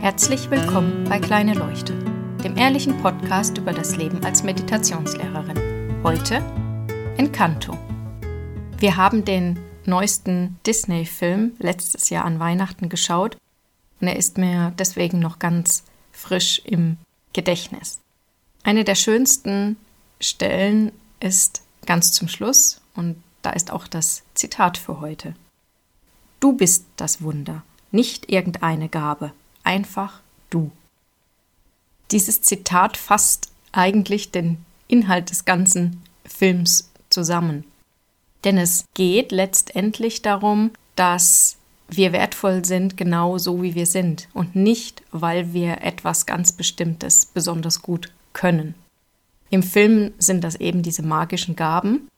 Herzlich willkommen bei Kleine Leuchte, dem ehrlichen Podcast über das Leben als Meditationslehrerin. Heute Encanto. Wir haben den neuesten Disney-Film letztes Jahr an Weihnachten geschaut und er ist mir deswegen noch ganz frisch im Gedächtnis. Eine der schönsten Stellen ist ganz zum Schluss und da ist auch das Zitat für heute. Du bist das Wunder, nicht irgendeine Gabe, einfach du. Dieses Zitat fasst eigentlich den Inhalt des ganzen Films zusammen. Denn es geht letztendlich darum, dass wir wertvoll sind, genau so wie wir sind und nicht, weil wir etwas ganz Bestimmtes besonders gut können. Im Film sind das eben diese magischen Gaben,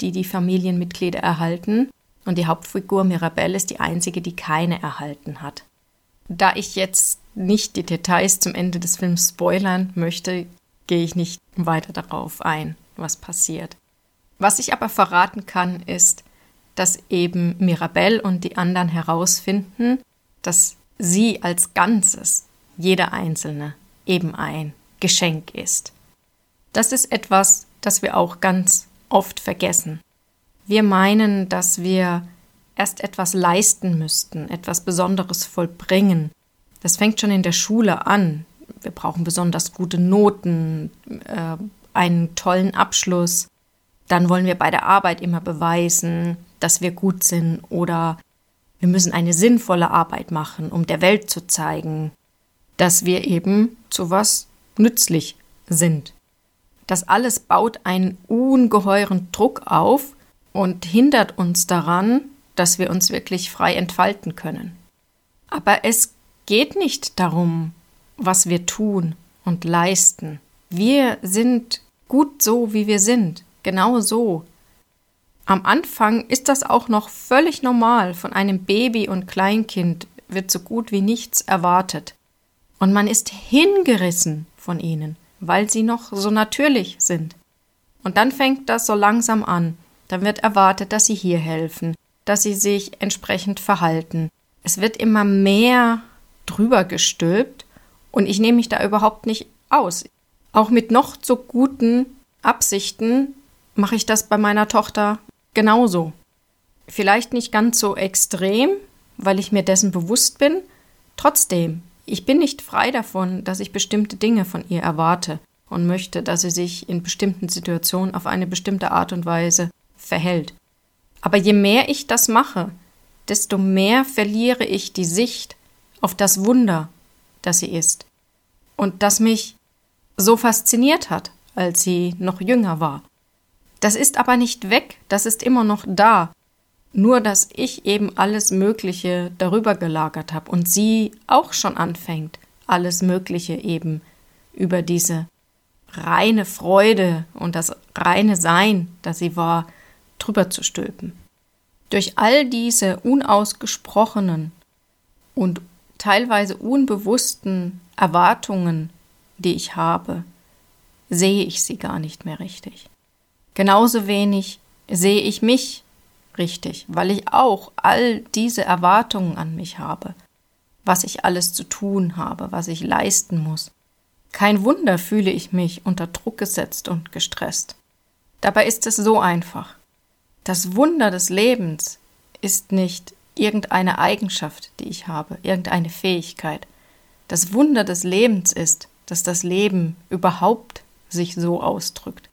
die die Familienmitglieder erhalten und die Hauptfigur Mirabelle ist die einzige, die keine erhalten hat. Da ich jetzt nicht die Details zum Ende des Films spoilern möchte, gehe ich nicht weiter darauf ein, was passiert. Was ich aber verraten kann, ist, dass eben Mirabelle und die anderen herausfinden, dass sie als Ganzes, jeder Einzelne, eben ein Geschenk ist. Das ist etwas, das wir auch ganz oft vergessen. Wir meinen, dass wir erst etwas leisten müssten, etwas Besonderes vollbringen. Das fängt schon in der Schule an. Wir brauchen besonders gute Noten, äh, einen tollen Abschluss. Dann wollen wir bei der Arbeit immer beweisen, dass wir gut sind oder wir müssen eine sinnvolle Arbeit machen, um der Welt zu zeigen, dass wir eben zu was nützlich sind. Das alles baut einen ungeheuren Druck auf und hindert uns daran, dass wir uns wirklich frei entfalten können. Aber es geht nicht darum, was wir tun und leisten. Wir sind gut so, wie wir sind, genau so. Am Anfang ist das auch noch völlig normal. Von einem Baby und Kleinkind wird so gut wie nichts erwartet. Und man ist hingerissen von ihnen, weil sie noch so natürlich sind. Und dann fängt das so langsam an. Dann wird erwartet, dass sie hier helfen, dass sie sich entsprechend verhalten. Es wird immer mehr drüber gestülpt und ich nehme mich da überhaupt nicht aus. Auch mit noch so guten Absichten mache ich das bei meiner Tochter genauso. Vielleicht nicht ganz so extrem, weil ich mir dessen bewusst bin. Trotzdem, ich bin nicht frei davon, dass ich bestimmte Dinge von ihr erwarte und möchte, dass sie sich in bestimmten Situationen auf eine bestimmte Art und Weise verhält. Aber je mehr ich das mache, desto mehr verliere ich die Sicht auf das Wunder, das sie ist. Und das mich so fasziniert hat, als sie noch jünger war. Das ist aber nicht weg, das ist immer noch da. Nur dass ich eben alles Mögliche darüber gelagert habe und sie auch schon anfängt, alles Mögliche eben über diese reine Freude und das reine Sein, das sie war, drüber zu stülpen. Durch all diese unausgesprochenen und teilweise unbewussten Erwartungen, die ich habe, sehe ich sie gar nicht mehr richtig. Genauso wenig sehe ich mich richtig, weil ich auch all diese Erwartungen an mich habe, was ich alles zu tun habe, was ich leisten muss. Kein Wunder fühle ich mich unter Druck gesetzt und gestresst. Dabei ist es so einfach. Das Wunder des Lebens ist nicht irgendeine Eigenschaft, die ich habe, irgendeine Fähigkeit. Das Wunder des Lebens ist, dass das Leben überhaupt sich so ausdrückt.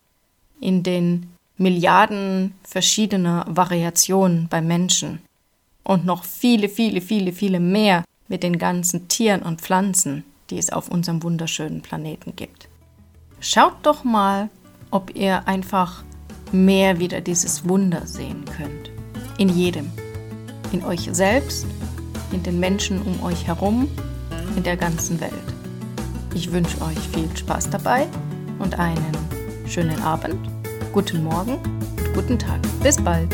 In den Milliarden verschiedener Variationen bei Menschen und noch viele, viele, viele, viele mehr mit den ganzen Tieren und Pflanzen, die es auf unserem wunderschönen Planeten gibt. Schaut doch mal, ob ihr einfach mehr wieder dieses Wunder sehen könnt. In jedem. In euch selbst, in den Menschen um euch herum, in der ganzen Welt. Ich wünsche euch viel Spaß dabei und einen schönen Abend, guten Morgen und guten Tag. Bis bald.